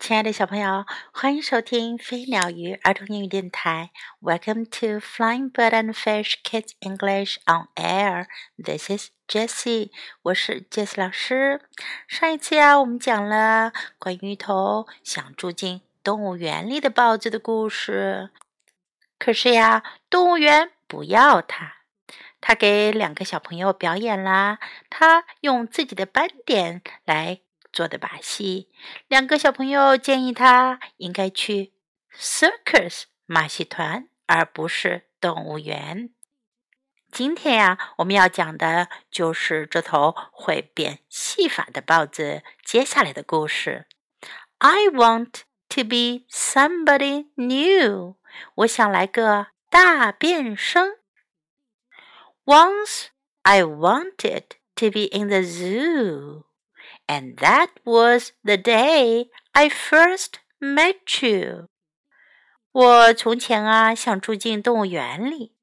亲爱的小朋友，欢迎收听飞鸟鱼儿童英语电台。Welcome to Flying Bird and Fish Kids English on Air. This is Jessie，我是 Jessie 老师。上一次呀，我们讲了关于一头想住进动物园里的豹子的故事。可是呀，动物园不要它。它给两个小朋友表演啦，它用自己的斑点来。做的把戏，两个小朋友建议他应该去 circus 马戏团，而不是动物园。今天呀，我们要讲的就是这头会变戏法的豹子接下来的故事。I want to be somebody new。我想来个大变身。Once I wanted to be in the zoo。And that was the day I first met you. 我从前啊想住进动物园里，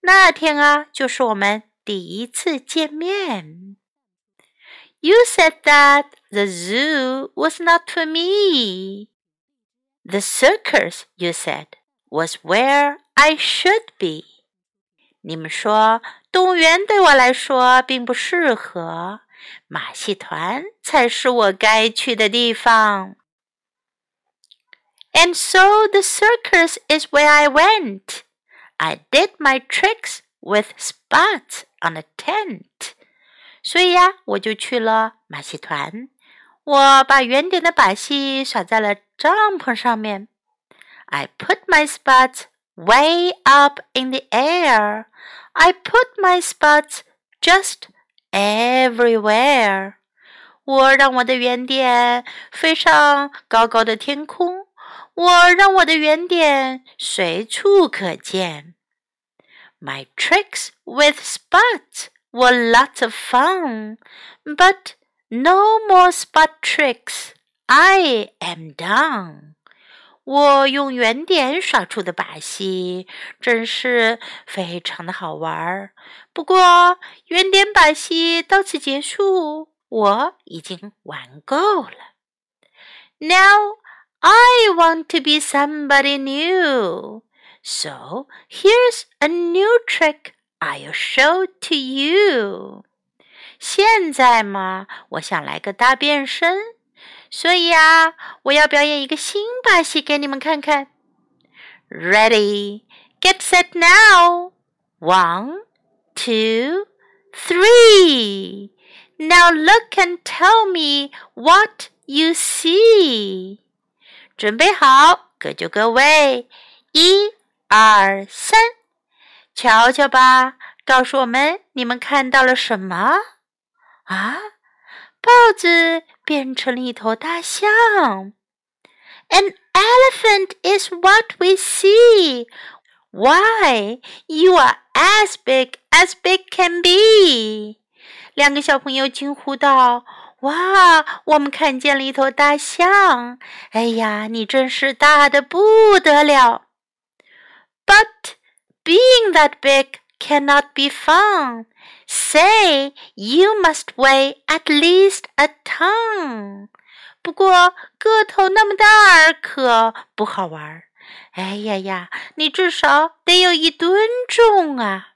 那天啊就是我们第一次见面。You said that the zoo was not for me. The circus, you said, was where I should be. 你们说动物园对我来说并不适合。 马戏团才是我该去的地方。And so the circus is where I went. I did my tricks with spots on a tent. 所以呀，我就去了马戏团。我把圆点的把戏耍在了帐篷上面。I put my spots way up in the air. I put my spots just everywhere. 我让我的圆点飞上高高的天空。我让我的圆点随处可见。My tricks with Spot were lots of fun, but no more spot tricks. I am done. 我用圆点耍出的把戏真是非常的好玩儿。不过，圆点把戏到此结束，我已经玩够了。Now I want to be somebody new, so here's a new trick I'll show to you. 现在嘛，我想来个大变身。所以啊，我要表演一个新把戏给你们看看。Ready, get set now. One, two, three. Now look and tell me what you see. 准备好，各就各位，一、二、三，瞧瞧吧，告诉我们你们看到了什么啊？豹子变成了一头大象。An elephant is what we see. Why? You are as big as big can be. 两个小朋友惊呼道：“哇，我们看见了一头大象！哎呀，你真是大的不得了！”But being that big cannot be fun. Say you must weigh at least a ton。不过个头那么大可不好玩儿。哎呀呀，你至少得有一吨重啊！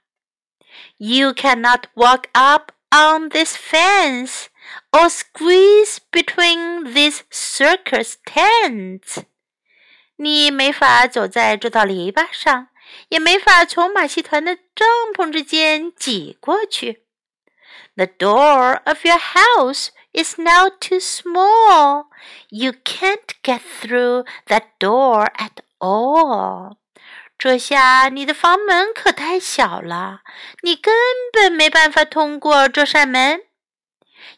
You cannot walk up on this fence or squeeze between these circus tents。你没法走在这道篱笆上。 也没法从马戏团的帐篷之间挤过去。The door of your house is now too small. You can't get through that door at all. 这下你的房门可太小了，你根本没办法通过这扇门。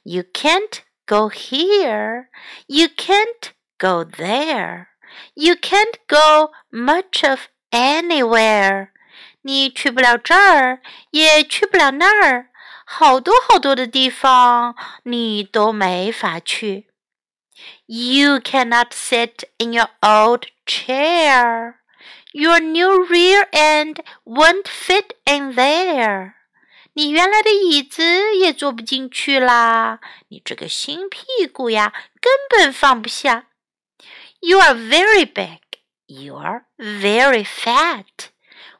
You can't go here. You can't go there. You can't go much of Anywhere，你去不了这儿，也去不了那儿，好多好多的地方你都没法去。You cannot sit in your old chair. Your new rear end won't fit in there. 你原来的椅子也坐不进去啦，你这个新屁股呀，根本放不下。 You are very big. You are very fat.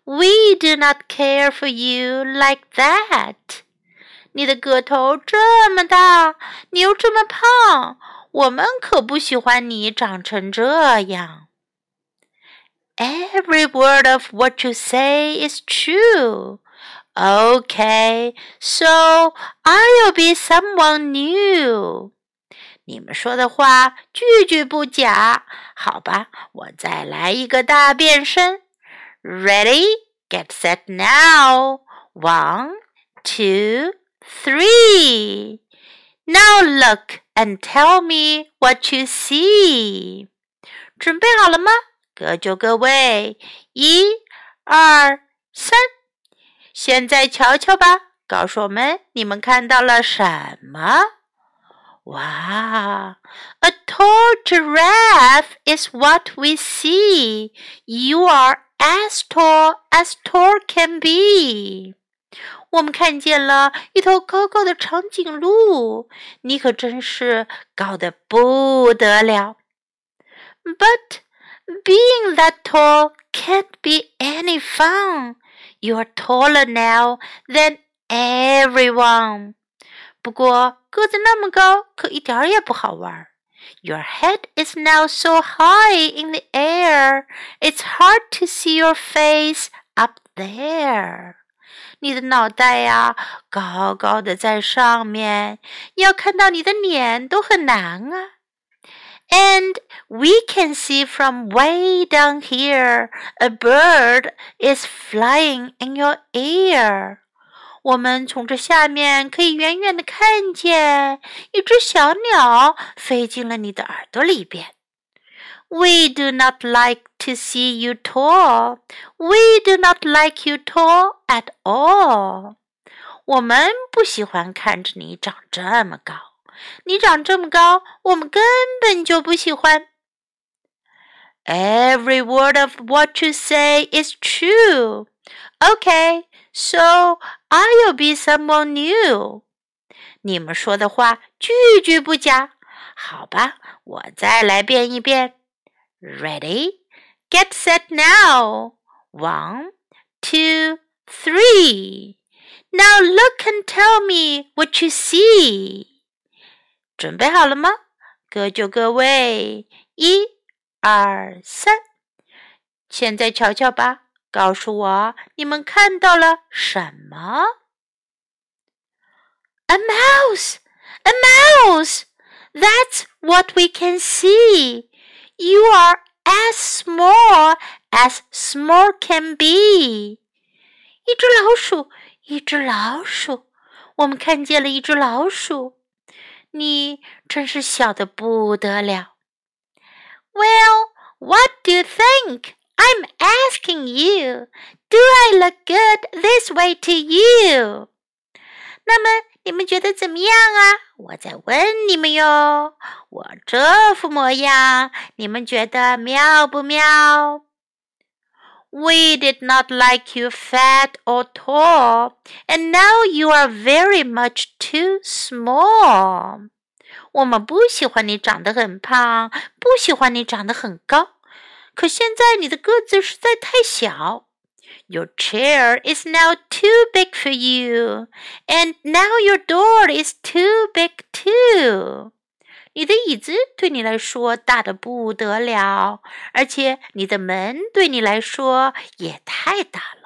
We do not care for you like that. 你的个头这么大，你又这么胖，我们可不喜欢你长成这样。Every word of what you say is true. Okay, so I'll be someone new. 你们说的话句句不假，好吧，我再来一个大变身。Ready, get set now. One, two, three. Now look and tell me what you see. 准备好了吗？各就各位，一、二、三。现在瞧瞧吧，告诉我们你们看到了什么？哇！A tall giraffe is what we see. You are as tall as tall can be. 我们看见了一头高高的长颈鹿，你可真是高的不得了。But being that tall can't be any fun. You're taller now than everyone. 不过个子那么高，可一点儿也不好玩。Your head is now so high in the air, it's hard to see your face up there. 你的脑袋呀，高高的在上面，要看到你的脸都很难啊。And we can see from way down here a bird is flying in your ear. 我们从这下面可以远远的看见一只小鸟飞进了你的耳朵里边。We do not like to see you tall. We do not like you tall at all. 我们不喜欢看着你长这么高。你长这么高，我们根本就不喜欢。Every word of what you say is true. Okay, so I'll be someone new. 你们说的话句句不假。好吧，我再来变一变。Ready, get set now. One, two, three. Now look and tell me what you see. 准备好了吗？各就各位，一、二、三，现在瞧瞧吧，告诉我你们看到了什么？A mouse, a mouse. That's what we can see. You are as small as small can be. 一只老鼠，一只老鼠，我们看见了一只老鼠。你真是小的不得了。Well, what do you think? I'm asking you. Do I look good this way to you? 那么你们觉得怎么样啊？我在问你们哟。我这副模样，你们觉得妙不妙？We did not like you fat or tall, and now you are very much too small. 我们不喜欢你长得很胖，不喜欢你长得很高， 可现在你的个子实在太小。Your chair is now too big for you, and now your door is too big too. 你的椅子对你来说大的不得了，而且你的门对你来说也太大了。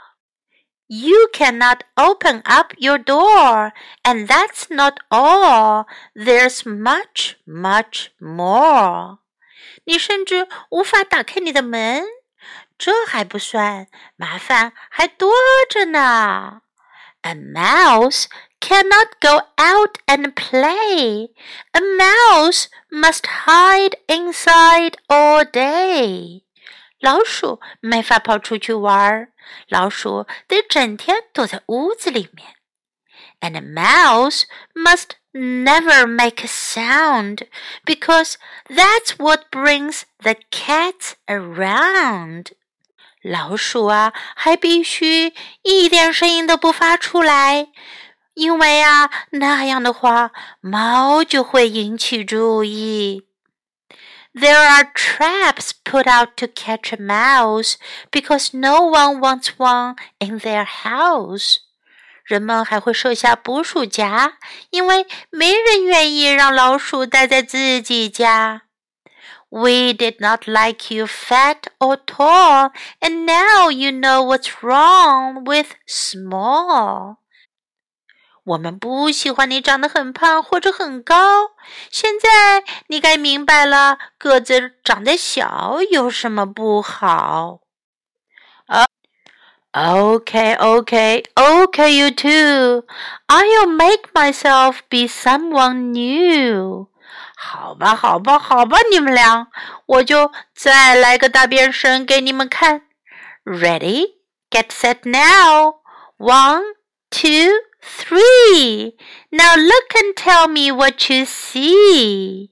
You cannot open up your door, and that's not all. There's much, much more. 你甚至无法打开你的门，这还不算，麻烦还多着呢。A mouse cannot go out and play. A mouse must hide inside all day. 老鼠没法跑出去玩儿，老鼠得整天躲在屋子里面。And a mouse must never make a sound because that's what brings the cats around. 老鼠啊，还必须一点声音都不发出来，因为啊，那样的话，猫就会引起注意。 There are traps put out to catch a mouse because no one wants one in their house. 人们还会设下捕鼠夹，因为没人愿意让老鼠待在自己家。We did not like you fat or tall, and now you know what's wrong with small. 我们不喜欢你长得很胖或者很高，现在你该明白了，个子长得小有什么不好。Okay, okay, okay, you too. I'll make myself be someone new. 好吧，好吧，好吧，你们俩，我就再来个大变身给你们看。Ready, get set now. One, two, three. Now look and tell me what you see.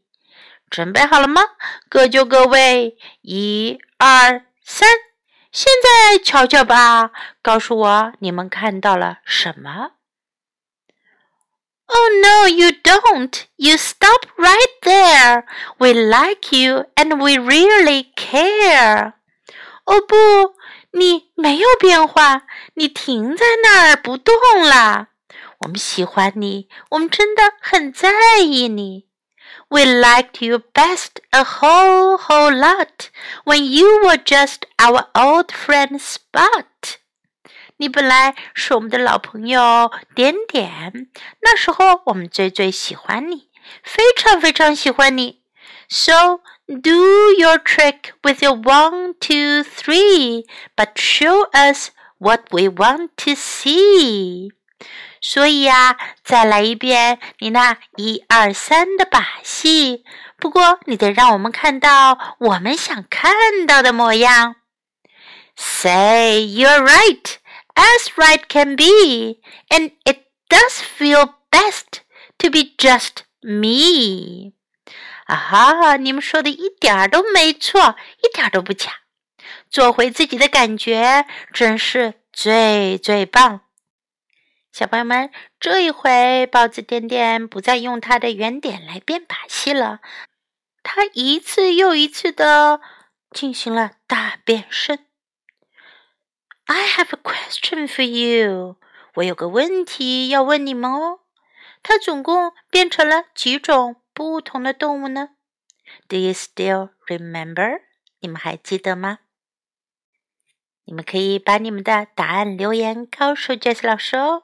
准备好了吗？各就各位，一、二、三。 现在瞧瞧吧，告诉我你们看到了什么？Oh no, you don't. You stop right there. We like you and we really care. 哦不，你没有变化，你停在那儿不动啦。我们喜欢你，我们真的很在意你。we liked you best a whole, whole lot when you were just our old friend Spot. 你本来是我们的老朋友点点，那时候我们最最喜欢你，非常非常喜欢你。So do your trick with your one, two, three, but show us what we want to see. 所以呀，再来一遍你那一二三的把戏。不过你得让我们看到我们想看到的模样。Say you're right, as right can be, and it does feel best to be just me. 啊哈，你们说的一点儿都没错，一点都不假。做回自己的感觉真是最最棒。小朋友们，这一回包子点点不再用它的圆点来变把戏了，它一次又一次的进行了大变身。I have a question for you，我有个问题要问你们哦。它总共变成了几种不同的动物呢？Do you still remember？你们还记得吗？你们可以把你们的答案留言告诉 Jess 老师哦。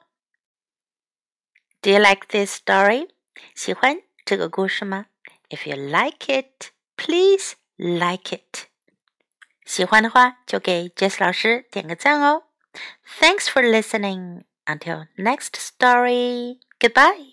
Do you like this story? 喜欢这个故事吗？If you like it, please like it. 喜欢的话就给 Jess 老师点个赞哦。Thanks for listening. Until next story. Goodbye.